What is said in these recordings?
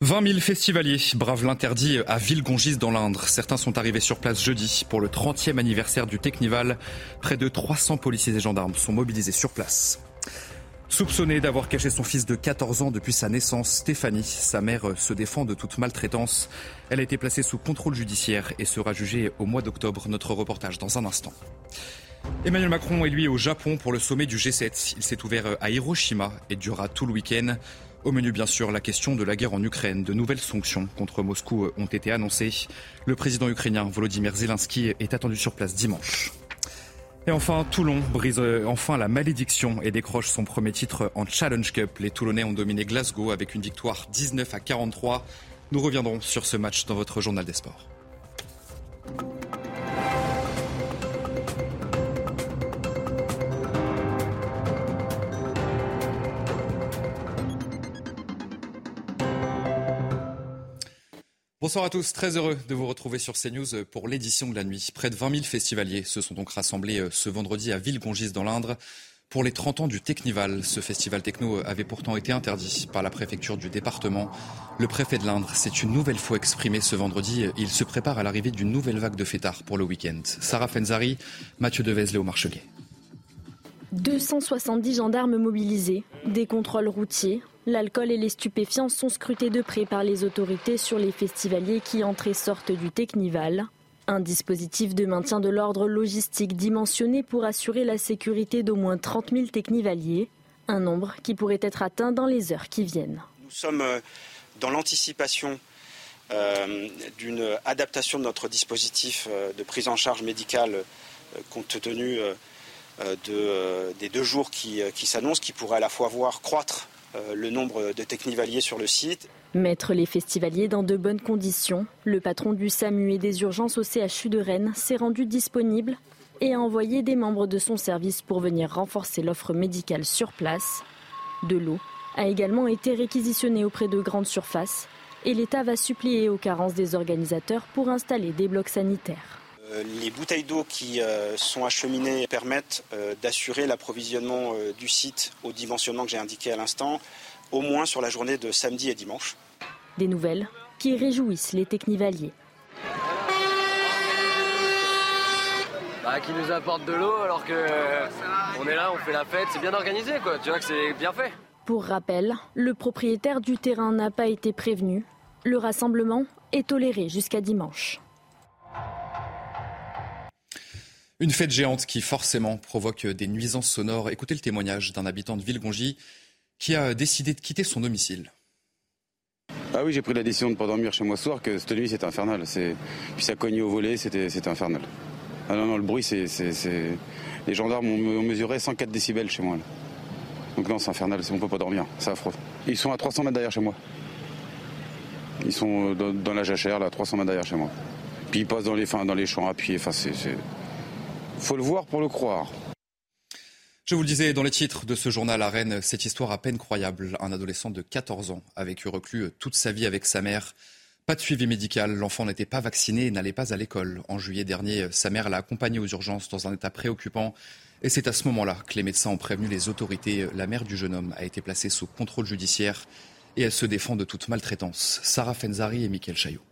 20 000 festivaliers bravent l'interdit à Villegongis dans l'Indre. Certains sont arrivés sur place jeudi pour le 30e anniversaire du Technival. Près de 300 policiers et gendarmes sont mobilisés sur place. Soupçonnée d'avoir caché son fils de 14 ans depuis sa naissance, Stéphanie, sa mère, se défend de toute maltraitance. Elle a été placée sous contrôle judiciaire et sera jugée au mois d'octobre. Notre reportage dans un instant. Emmanuel Macron est lui au Japon pour le sommet du G7. Il s'est ouvert à Hiroshima et durera tout le week-end. Au menu, bien sûr, la question de la guerre en Ukraine. De nouvelles sanctions contre Moscou ont été annoncées. Le président ukrainien Volodymyr Zelensky est attendu sur place dimanche. Et enfin, Toulon brise enfin la malédiction et décroche son premier titre en Challenge Cup. Les Toulonnais ont dominé Glasgow avec une victoire 19 à 43. Nous reviendrons sur ce match dans votre journal des sports. Bonsoir à tous, très heureux de vous retrouver sur CNews pour l'édition de la nuit. Près de 20 000 festivaliers se sont donc rassemblés euh, ce vendredi à Villegongis dans l'Indre pour les 30 ans du Technival. Ce festival techno avait pourtant été interdit par la préfecture du département. Le préfet de l'Indre s'est une nouvelle fois exprimé ce vendredi. Il se prépare à l'arrivée d'une nouvelle vague de fêtards pour le week-end. Sarah Fenzari, Mathieu Devez, Léo Marcheguet. 270 gendarmes mobilisés, des contrôles routiers, L'alcool et les stupéfiants sont scrutés de près par les autorités sur les festivaliers qui entrent et sortent du Technival. Un dispositif de maintien de l'ordre logistique dimensionné pour assurer la sécurité d'au moins 30 000 technivaliers, un nombre qui pourrait être atteint dans les heures qui viennent. Nous sommes euh, dans l'anticipation euh, d'une adaptation de notre dispositif euh, de prise en charge médicale compte tenu des deux jours qui, s'annoncent, qui pourraient à la fois voir croître le nombre de technivaliers sur le site. Mettre les festivaliers dans de bonnes conditions, le patron du SAMU et des urgences au CHU de Rennes s'est rendu disponible et a envoyé des membres de son service pour venir renforcer l'offre médicale sur place. De l'eau a également été réquisitionnée auprès de grandes surfaces et l'État va supplier aux carences des organisateurs pour installer des blocs sanitaires. Euh, les bouteilles d'eau qui euh, sont acheminées permettent euh, d'assurer l'approvisionnement du site au dimensionnement que j'ai indiqué à l'instant, au moins sur la journée de samedi et dimanche. Des nouvelles qui réjouissent les technivaliers. Bah, qui nous apporte de l'eau alors que on est là, on fait la fête, c'est bien organisé quoi, tu vois que c'est bien fait. Pour rappel, le propriétaire du terrain n'a pas été prévenu. Le rassemblement est toléré jusqu'à dimanche. Une fête géante qui forcément provoque des nuisances sonores. Écoutez le témoignage d'un habitant de Villegongy qui a décidé de quitter son domicile. Ah oui, j'ai pris la décision de ne pas dormir chez moi ce soir, que cette nuit c'était infernal. Puis ça cognait au volet, c'était infernal. Ah non, non, le bruit, c'est. Les gendarmes ont, mesuré 104 décibels chez moi. Donc non, c'est infernal, on ne peut pas dormir, c'est affreux. Ils sont à 300 mètres derrière chez moi. Ils sont dans, la jachère, là, à 300 mètres derrière chez moi. Puis ils passent dans les, dans les champs appuyés, enfin c'est faut le voir pour le croire. Je vous le disais dans les titres de ce journal à Rennes, cette histoire à peine croyable. Un adolescent de 14 ans a vécu reclus toute sa vie avec sa mère. Pas de suivi médical, l'enfant n'était pas vacciné et n'allait pas à l'école. En juillet dernier, sa mère l'a accompagné aux urgences dans un état préoccupant. Et c'est à ce moment-là que les médecins ont prévenu les autorités. La mère du jeune homme a été placée sous contrôle judiciaire et elle se défend de toute maltraitance. Sarah Fenzari et Mickaël Chaillot.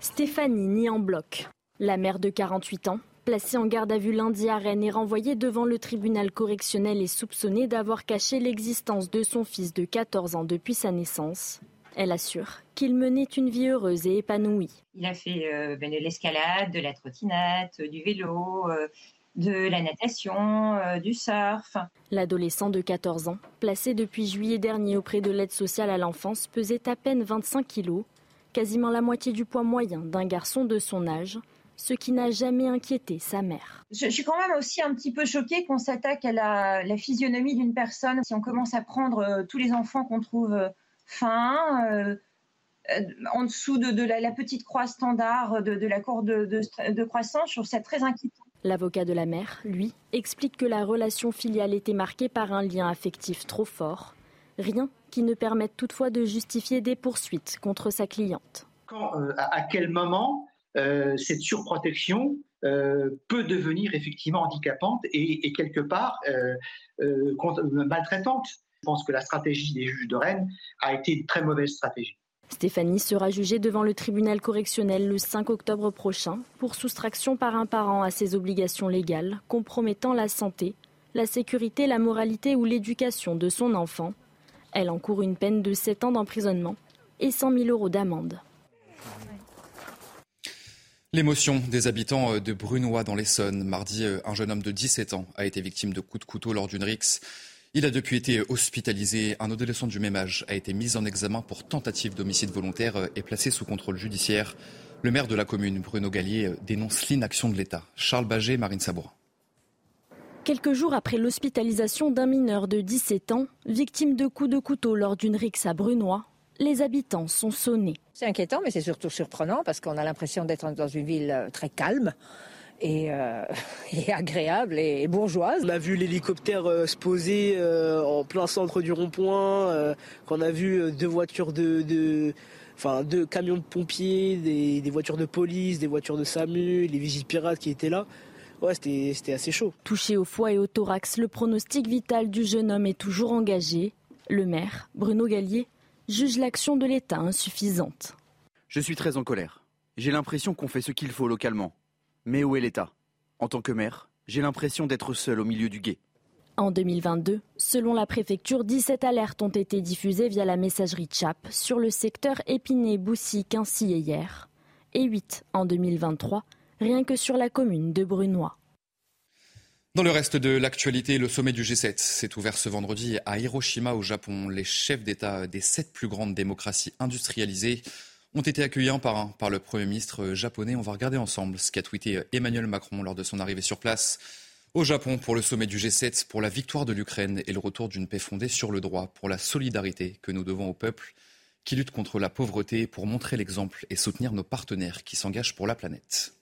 Stéphanie nie en bloc. La mère de 48 ans Placée en garde à vue lundi à Rennes et renvoyée devant le tribunal correctionnel et soupçonnée d'avoir caché l'existence de son fils de 14 ans depuis sa naissance. Elle assure qu'il menait une vie heureuse et épanouie. Il a fait euh, ben, de l'escalade, de la trottinette, du vélo, euh, de la natation, euh, du surf. L'adolescent de 14 ans, placé depuis juillet dernier auprès de l'aide sociale à l'enfance, pesait à peine 25 kilos, quasiment la moitié du poids moyen d'un garçon de son âge. Ce qui n'a jamais inquiété sa mère. Je, suis quand même aussi un petit peu choquée qu'on s'attaque à la, physionomie d'une personne. Si on commence à prendre euh, tous les enfants qu'on trouve euh, fins, euh, en dessous de, la, petite croix standard de, la courbe de, croissance, je trouve ça très inquiétant. L'avocat de la mère, lui, explique que la relation filiale était marquée par un lien affectif trop fort, rien qui ne permette toutefois de justifier des poursuites contre sa cliente. Quand, à quel moment euh, cette surprotection euh, peut devenir effectivement handicapante et, quelque part euh, maltraitante. Je pense que la stratégie des juges de Rennes a été une très mauvaise stratégie. Stéphanie sera jugée devant le tribunal correctionnel le 5 octobre prochain pour soustraction par un parent à ses obligations légales compromettant la santé, la sécurité, la moralité ou l'éducation de son enfant. Elle encourt une peine de 7 ans d'emprisonnement et 100 000 euros d'amende. L'émotion des habitants euh, de Brunois dans l'Essonne. Mardi, euh, un jeune homme de 17 ans a été victime de coups de couteau lors d'une rixe. Il a depuis été hospitalisé. Un adolescent du même âge a été mis en examen pour tentative d'homicide volontaire euh, et placé sous contrôle judiciaire. Le maire de la commune, Bruno Gallier, dénonce l'inaction de l'État. Charles Baget, Marine Sabourin. Quelques jours après l'hospitalisation d'un mineur de 17 ans, victime de coups de couteau lors d'une rixe à Brunois, les habitants sont sonnés. C'est inquiétant, mais c'est surtout surprenant parce qu'on a l'impression d'être dans une ville euh, très calme. Euh, et, agréable et, bourgeoise. On a vu l'hélicoptère euh, se poser en plein centre du rond-point, qu'on a vu deux voitures de, enfin deux camions de pompiers, des, voitures de police, des voitures de SAMU, les vigiles pirates qui étaient là. Ouais, c'était assez chaud. Touché au foie et au thorax, le pronostic vital du jeune homme est toujours engagé. Le maire, Bruno Gallier, juge l'action de l'État insuffisante. Je suis très en colère. J'ai l'impression qu'on fait ce qu'il faut localement. Mais où est l'État? En tant que maire, j'ai l'impression d'être seul au milieu du guet. En 2022, selon la préfecture, 17 alertes ont été diffusées via la messagerie CHAP sur le secteur Épinay-Boussy-Quincy hier, et 8 en 2023, rien que sur la commune de Brunois. Dans le reste de l'actualité, le sommet du G7 s'est ouvert ce vendredi à Hiroshima au Japon. Les chefs d'État des sept plus grandes démocraties industrialisées ont été accueillis un par un par le Premier ministre japonais. On va regarder ensemble ce qu'a tweeté Emmanuel Macron lors de son arrivée sur place au Japon pour le sommet du G7, pour la victoire de l'Ukraine et le retour d'une paix fondée sur le droit, pour la solidarité que nous devons au peuple qui lutte contre la pauvreté, pour montrer l'exemple et soutenir nos partenaires qui s'engagent pour la planète.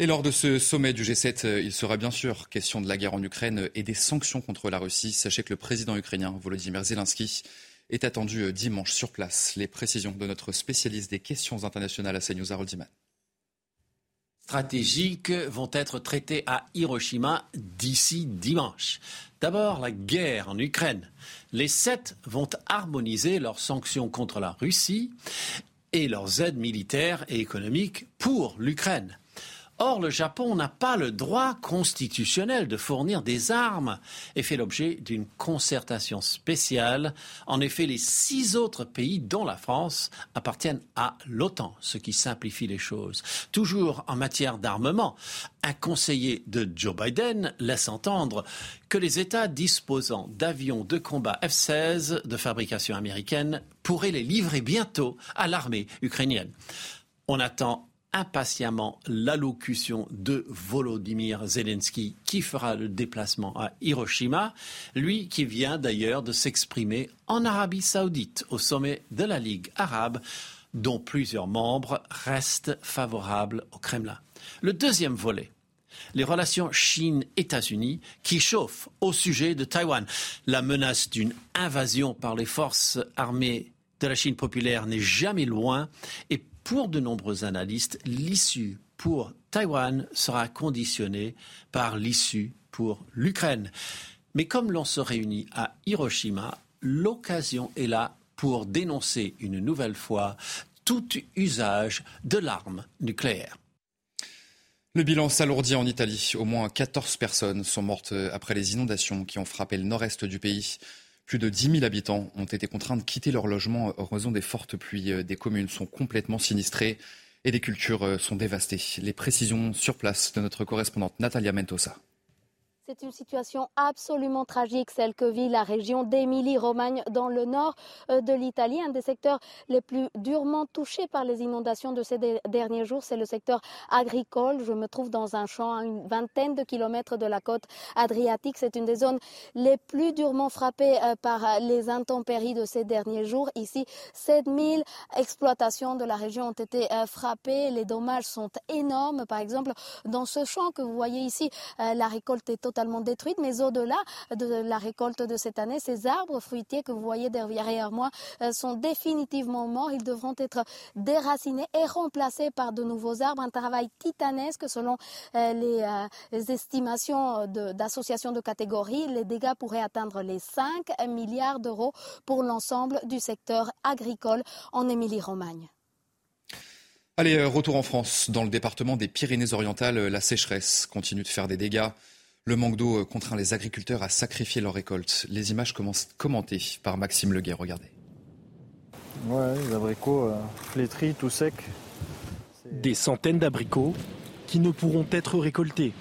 Et lors de ce sommet du G7, euh, il sera bien sûr question de la guerre en Ukraine et des sanctions contre la Russie. Sachez que le président ukrainien Volodymyr Zelensky est attendu euh, dimanche sur place. Les précisions de notre spécialiste des questions internationales à CNews, Harold stratégiques vont être traitées à Hiroshima d'ici dimanche. D'abord, la guerre en Ukraine. Les sept vont harmoniser leurs sanctions contre la Russie et leurs aides militaires et économiques pour l'Ukraine. Or, le Japon n'a pas le droit constitutionnel de fournir des armes et fait l'objet d'une concertation spéciale. En effet, les six autres pays, dont la France, appartiennent à l'OTAN, ce qui simplifie les choses. Toujours en matière d'armement, un conseiller de Joe Biden laisse entendre que les États disposant d'avions de combat F-16 de fabrication américaine pourraient les livrer bientôt à l'armée ukrainienne. On attend impatiemment l'allocution de Volodymyr Zelensky qui fera le déplacement à Hiroshima, lui qui vient d'ailleurs de s'exprimer en Arabie saoudite au sommet de la Ligue arabe dont plusieurs membres restent favorables au Kremlin. Le deuxième volet, les relations Chine-États-Unis qui chauffent au sujet de Taïwan. La menace d'une invasion par les forces armées de la Chine populaire n'est jamais loin et pour de nombreux analystes, l'issue pour Taïwan sera conditionnée par l'issue pour l'Ukraine. Mais comme l'on se réunit à Hiroshima, l'occasion est là pour dénoncer une nouvelle fois tout usage de l'arme nucléaire. Le bilan s'alourdit en Italie. Au moins 14 personnes sont mortes après les inondations qui ont frappé le nord-est du pays. Plus de 10 000 habitants ont été contraints de quitter leur logement en raison des fortes pluies. Euh, des communes sont complètement sinistrées et des cultures euh, sont dévastées. Les précisions sur place de notre correspondante Natalia Mentosa. C'est une situation absolument tragique, celle que vit la région d'Émilie-Romagne dans le nord euh, de l'Italie. Un des secteurs les plus durement touchés par les inondations de ces derniers jours, c'est le secteur agricole. Je me trouve dans un champ à une vingtaine de kilomètres de la côte adriatique. C'est une des zones les plus durement frappées euh, par les intempéries de ces derniers jours. Ici, 7000 exploitations de la région ont été euh, frappées. Les dommages sont énormes. Par exemple, dans ce champ que vous voyez ici, la récolte est totalement mais au-delà de la récolte de cette année, ces arbres fruitiers que vous voyez derrière moi euh, sont définitivement morts. Ils devront être déracinés et remplacés par de nouveaux arbres. Un travail titanesque selon euh, les, euh, estimations d'associations de, catégorie. Les dégâts pourraient atteindre les 5 milliards d'euros pour l'ensemble du secteur agricole en Émilie-Romagne. Allez, retour en France. Dans le département des Pyrénées-Orientales, la sécheresse continue de faire des dégâts. Le manque d'eau contraint les agriculteurs à sacrifier leurs récoltes. Les images commencent commentées par Maxime Leguet. Regardez. Ouais, les abricots euh, flétris, tout secs. Des centaines d'abricots qui ne pourront être récoltés.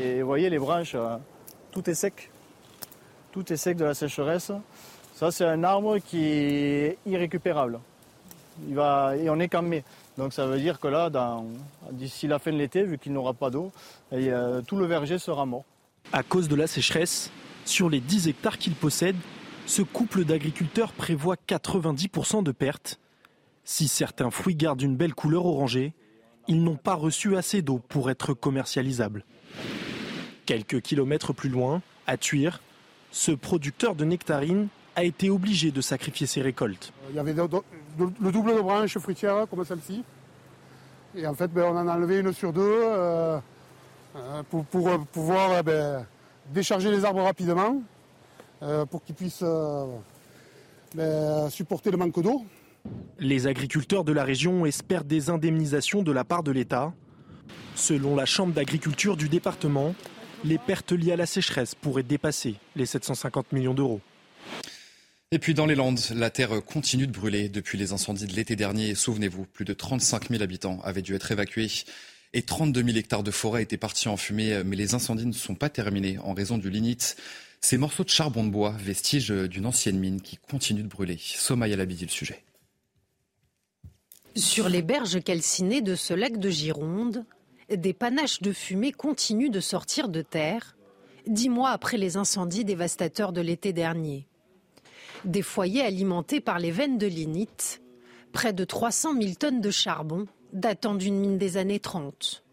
Et vous voyez les branches, euh, tout est sec. Tout est sec de la sécheresse. Ça, c'est un arbre qui est irrécupérable. Il va, et on est qu'en mai. Donc ça veut dire que là, d'ici la fin de l'été, vu qu'il n'aura pas d'eau, euh, tout le verger sera mort. À cause de la sécheresse, sur les 10 hectares qu'il possède, ce couple d'agriculteurs prévoit 90% de pertes. Si certains fruits gardent une belle couleur orangée, ils n'ont pas reçu assez d'eau pour être commercialisables. Quelques kilomètres plus loin, à Tuire, ce producteur de nectarines a été obligé de sacrifier ses récoltes. Il y avait le double de branches fruitières comme celle-ci. Et en fait, ben, on en a enlevé une sur deux euh, euh, pour, pouvoir euh, ben, décharger les arbres rapidement pour qu'ils puissent ben, supporter le manque d'eau. Les agriculteurs de la région espèrent des indemnisations de la part de l'État. Selon la Chambre d'agriculture du département, les pertes liées à la sécheresse pourraient dépasser les 750 millions d'euros. Et puis dans les Landes, la terre continue de brûler depuis les incendies de l'été dernier. Souvenez-vous, plus de 35 000 habitants avaient dû être évacués et 32 000 hectares de forêt étaient partis en fumée. Mais les incendies ne sont pas terminés en raison du lignite. Ces morceaux de charbon de bois, vestiges d'une ancienne mine qui continue de brûler. Somaya Labidi, le sujet. Sur les berges calcinées de ce lac de Gironde, des panaches de fumée continuent de sortir de terre, dix mois après les incendies dévastateurs de l'été dernier des foyers alimentés par les veines de lignite, près de 300 000 tonnes de charbon datant d'une mine des années 30.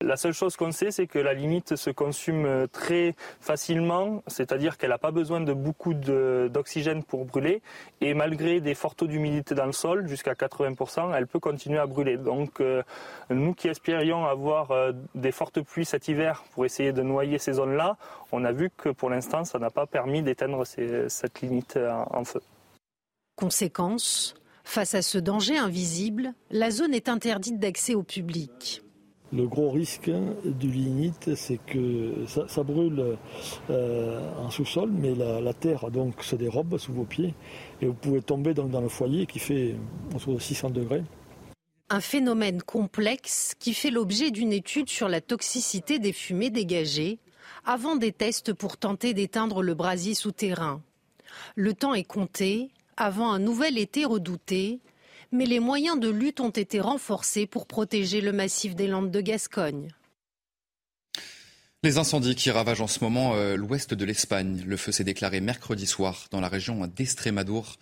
La seule chose qu'on sait, c'est que la limite se consume euh, très facilement, c'est-à-dire qu'elle n'a pas besoin de beaucoup d'oxygène pour brûler. Et malgré des forts taux d'humidité dans le sol, jusqu'à 80%, elle peut continuer à brûler. Donc euh, nous qui espérions avoir euh, des fortes pluies cet hiver pour essayer de noyer ces zones-là, on a vu que pour l'instant, ça n'a pas permis d'éteindre cette limite en feu. Conséquence, face à ce danger invisible, la zone est interdite d'accès au public. Le gros risque du lignite, c'est que ça, brûle euh, en sous-sol, mais la, terre donc se dérobe sous vos pieds et vous pouvez tomber dans, le foyer qui fait autour de 600 degrés. Un phénomène complexe qui fait l'objet d'une étude sur la toxicité des fumées dégagées avant des tests pour tenter d'éteindre le brasier souterrain. Le temps est compté avant un nouvel été redouté mais les moyens de lutte ont été renforcés pour protéger le massif des Landes de Gascogne. Les incendies qui ravagent en ce moment euh, l'ouest de l'Espagne. Le feu s'est déclaré mercredi soir dans la région d'Estrémadour.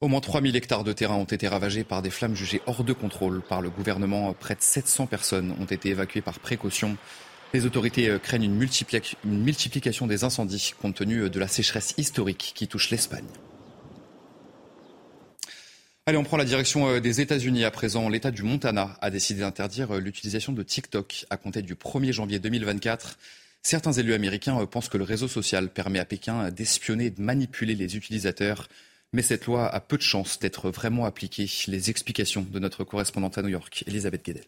Au moins 3000 hectares de terrain ont été ravagés par des flammes jugées hors de contrôle par le gouvernement. Près de 700 personnes ont été évacuées par précaution. Les autorités euh, craignent une, une multiplication des incendies compte tenu de la sécheresse historique qui touche l'Espagne. Allez, on prend la direction euh, des États-Unis à présent. L'État du Montana a décidé d'interdire euh, l'utilisation de TikTok à compter du 1er janvier 2024. Certains élus américains euh, pensent que le réseau social permet à Pékin d'espionner et de manipuler les utilisateurs. Mais cette loi a peu de chances d'être vraiment appliquée. Les explications de notre correspondante à New York, Elisabeth Guedel.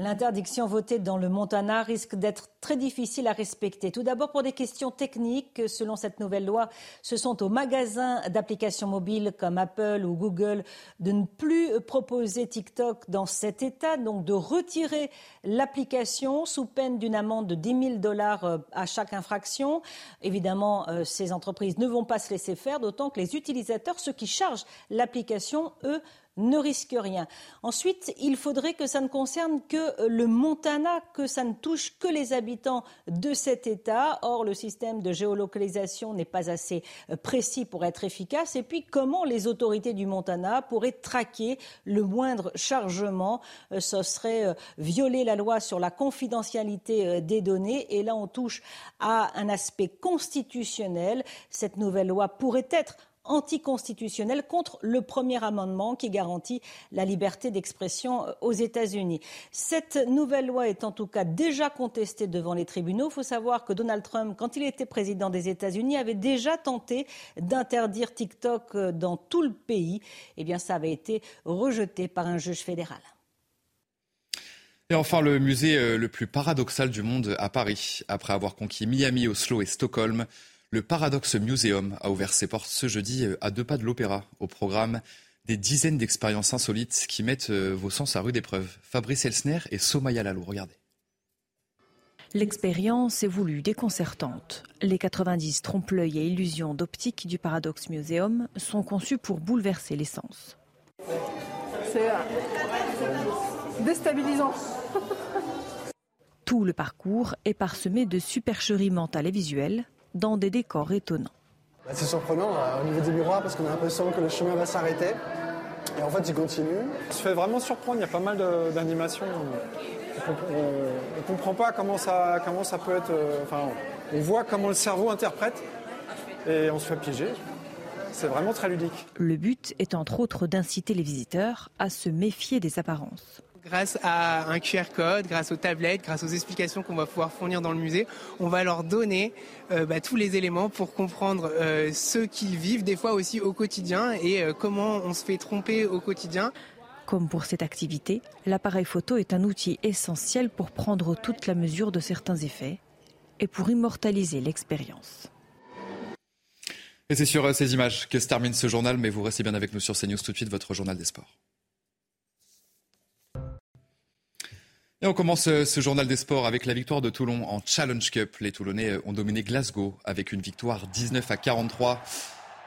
L'interdiction votée dans le Montana risque d'être très difficile à respecter. Tout d'abord pour des questions techniques. Selon cette nouvelle loi, ce sont aux magasins d'applications mobiles comme Apple ou Google de ne plus proposer TikTok dans cet État, donc de retirer l'application sous peine d'une amende de 10 000 dollars euh, à chaque infraction. Évidemment, euh, ces entreprises ne vont pas se laisser faire, d'autant que les utilisateurs, ceux qui chargent l'application, eux, ne risque rien. Ensuite, il faudrait que ça ne concerne que le Montana, que ça ne touche que les habitants de cet État. Or, le système de géolocalisation n'est pas assez euh, précis pour être efficace. Et puis, comment les autorités du Montana pourraient traquer le moindre chargement? Euh, Ce serait euh, violer la loi sur la confidentialité des données. Et là, on touche à un aspect constitutionnel. Cette nouvelle loi pourrait être anticonstitutionnel contre le premier amendement qui garantit la liberté d'expression euh, aux États-Unis. Cette nouvelle loi est en tout cas déjà contestée devant les tribunaux. Il faut savoir que Donald Trump, quand il était président des États-Unis, avait déjà tenté d'interdire TikTok euh, dans tout le pays. Eh bien, ça avait été rejeté par un juge fédéral. Et enfin, le musée euh, le plus paradoxal du monde à Paris. Après avoir conquis Miami, Oslo et Stockholm, le Paradox Museum a ouvert ses portes ce jeudi euh, à deux pas de l'opéra, au programme des dizaines d'expériences insolites qui mettent euh, vos sens à rude épreuve. Fabrice Elsner et Somaya Lalo, regardez. L'expérience est voulue déconcertante. Les 90 trompe-l'œil et illusions d'optique du Paradox Museum sont conçus pour bouleverser les sens. C'est déstabilisant. Tout le parcours est parsemé de supercheries mentales et visuelles dans des décors étonnants. Bah, c'est surprenant euh, au niveau des miroirs parce qu'on a l'impression que le chemin va s'arrêter. Et en fait, il continue. On se fait vraiment surprendre, il y a pas mal d'animations. On ne comprend pas comment ça, comment ça peut être. Euh, enfin, on voit comment le cerveau interprète et on se fait piéger. C'est vraiment très ludique. Le but est entre autres d'inciter les visiteurs à se méfier des apparences. Grâce à un QR code, grâce aux tablettes, grâce aux explications qu'on va pouvoir fournir dans le musée, on va leur donner euh, bah, tous les éléments pour comprendre euh, ce qu'ils vivent, des fois aussi au quotidien, et euh, comment on se fait tromper au quotidien. Comme pour cette activité, l'appareil photo est un outil essentiel pour prendre toute la mesure de certains effets et pour immortaliser l'expérience. Et c'est sur ces images que se termine ce journal, mais vous restez bien avec nous sur CNews tout de suite, votre journal des sports. Et on commence euh, ce journal des sports avec la victoire de Toulon en Challenge Cup. Les Toulonnais euh, ont dominé Glasgow avec une victoire 19 à 43.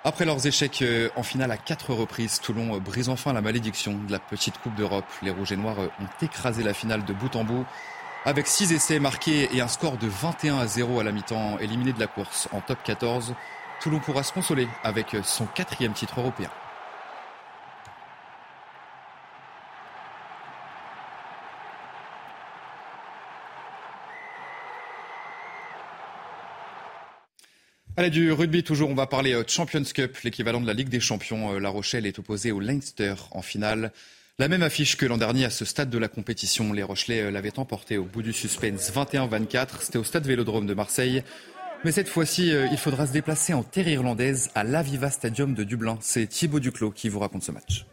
Après leurs échecs euh, en finale à quatre reprises, Toulon brise enfin la malédiction de la petite Coupe d'Europe. Les Rouges et Noirs ont écrasé la finale de bout en bout avec six essais marqués et un score de 21 à 0 à la mi-temps, éliminé de la course en top 14. Toulon pourra se consoler avec son quatrième titre européen. Allez, du rugby toujours, on va parler euh, Champions Cup, l'équivalent de la Ligue des Champions. Euh, la Rochelle est opposée au Leinster en finale. La même affiche que l'an dernier à ce stade de la compétition. Les Rochelais euh, l'avaient emporté au bout du suspense 21-24. C'était au stade Vélodrome de Marseille. Mais cette fois-ci, il faudra se déplacer en terre irlandaise à l'Aviva Stadium de Dublin. C'est Thibaut Duclos qui vous raconte ce match.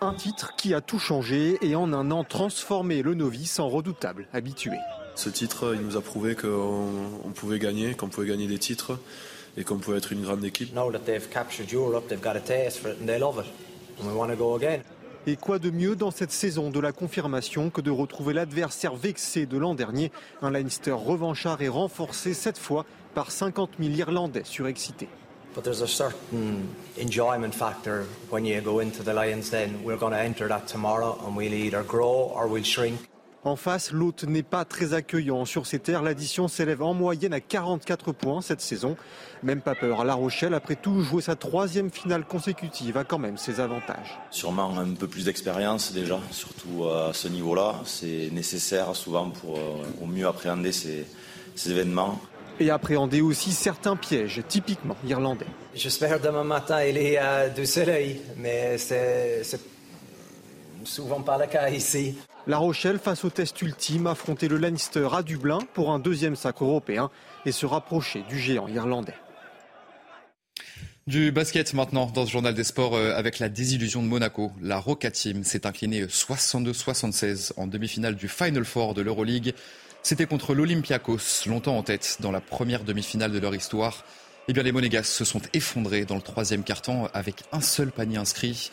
Un titre qui a tout changé et en un an transformé le novice en redoutable habitué. Ce titre, il nous a prouvé qu'on pouvait gagner, qu'on pouvait gagner des titres et qu'on pouvait être une grande équipe. Et quoi de mieux dans cette saison de la confirmation que de retrouver l'adversaire vexé de l'an dernier, un Leinster revanchard et renforcé cette fois par 50 000 Irlandais surexcités. But there's a certain enjoyment factor when you go into the Lions Den. We're going to enter that tomorrow and we'll either grow or we'll shrink. En face, l'hôte n'est pas très accueillant. Sur ces terres, l'addition s'élève en moyenne à 44 points cette saison. Même pas peur. La Rochelle, après tout, jouer sa troisième finale consécutive a quand même ses avantages. Sûrement un peu plus d'expérience déjà, surtout à ce niveau-là. C'est nécessaire souvent pour euh, au mieux appréhender ces, événements. Et appréhender aussi certains pièges, typiquement irlandais. J'espère demain matin il y a du soleil, mais c'est souvent cas ici. La Rochelle, face au test ultime, affronter le Leinster à Dublin pour un deuxième sac européen et se rapprocher du géant irlandais. Du basket maintenant dans ce journal des sports euh, avec la désillusion de Monaco. La Roca Team s'est inclinée 62-76 en demi-finale du Final Four de l'Euroleague. C'était contre l'Olympiakos, longtemps en tête dans la première demi-finale de leur histoire. Eh bien, les Monégas se sont effondrés dans le troisième quart-temps avec un seul panier inscrit.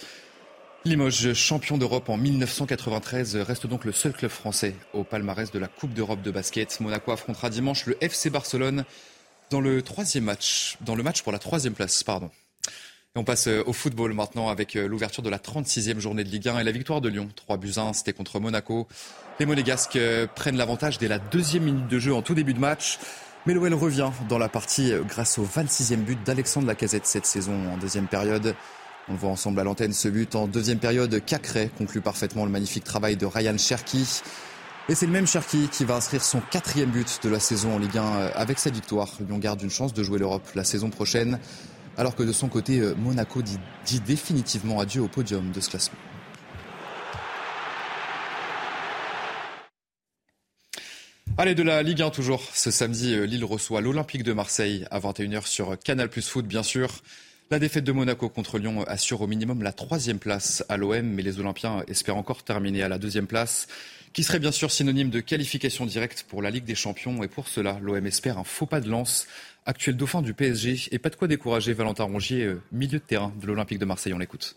Limoges, champion d'Europe en 1993, reste donc le seul club français au palmarès de la Coupe d'Europe de basket. Monaco affrontera dimanche le FC Barcelone dans le troisième match, dans le match pour la troisième place, pardon. Et on passe euh, au football maintenant avec euh, l'ouverture de la 36e journée de Ligue 1 et la victoire de Lyon. 3 buts 1, c'était contre Monaco. Les Monégasques euh, prennent l'avantage dès la deuxième minute de jeu en tout début de match. Mais l'OL revient dans la partie grâce au 26e but d'Alexandre Lacazette cette saison en deuxième période. On voit ensemble à l'antenne, ce but en deuxième période. Cacré conclut parfaitement le magnifique travail de Ryan Cherki. Et c'est le même Cherki qui va inscrire son quatrième but de la saison en Ligue 1 euh, avec sa victoire. Lyon garde une chance de jouer l'Europe la saison prochaine, alors que de son côté, euh, Monaco dit, dit définitivement adieu au podium de ce classement. Allez, de la Ligue 1 toujours. Ce samedi, euh, Lille reçoit l'Olympique de Marseille à 21h sur Canal Plus Foot, bien sûr. La défaite de Monaco contre Lyon assure au minimum la troisième place à l'OM, mais les Olympiens espèrent encore terminer à la deuxième place qui serait bien sûr synonyme de qualification directe pour la Ligue des Champions. Et pour cela, l'OM espère un faux pas de lance. Actuel dauphin du PSG et pas de quoi décourager Valentin Rongier, euh, milieu de terrain de l'Olympique de Marseille. On l'écoute.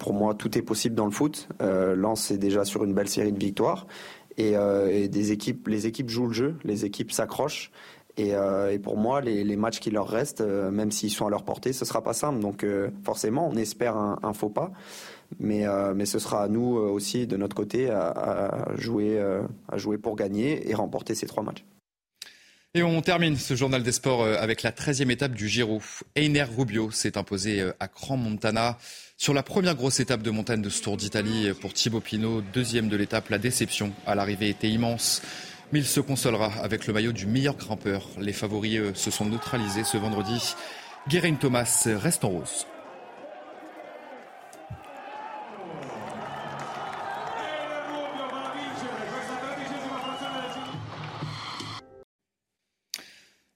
Pour moi, tout est possible dans le foot. Euh, Lens est déjà sur une belle série de victoires. Et, euh, les équipes jouent le jeu, les équipes s'accrochent. Et, pour moi, les, matchs qui leur restent, même s'ils sont à leur portée, ce sera pas simple. Donc forcément, on espère un faux pas. Mais, euh, mais ce sera à nous euh, aussi, de notre côté, à, jouer, euh, à jouer pour gagner et remporter ces trois matchs. Et on termine ce journal des sports avec la 13e étape du Giro. Einer Rubio s'est imposé à Grand Montana. Sur la première grosse étape de montagne de ce Tour d'Italie pour Thibaut Pinot, deuxième de l'étape, la déception à l'arrivée était immense. Mais il se consolera avec le maillot du meilleur grimpeur. Les favoris se sont neutralisés ce vendredi. Guérin Thomas reste en rose.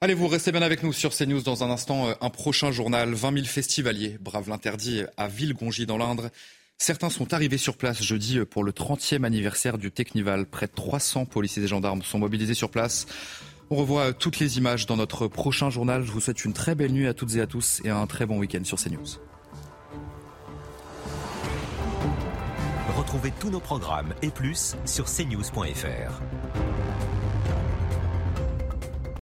Allez, vous restez bien avec nous sur CNews dans un instant. Euh, un prochain journal, 20 000 festivaliers bravent l'interdit à Villegongy dans l'Indre. Certains sont arrivés sur place jeudi euh, pour le 30e anniversaire du Technival. Près de 300 policiers et gendarmes sont mobilisés sur place. On revoit euh, toutes les images dans notre prochain journal. Je vous souhaite une très belle nuit à toutes et à tous et un très bon week-end sur CNews. Retrouvez tous nos programmes et plus sur cnews.fr.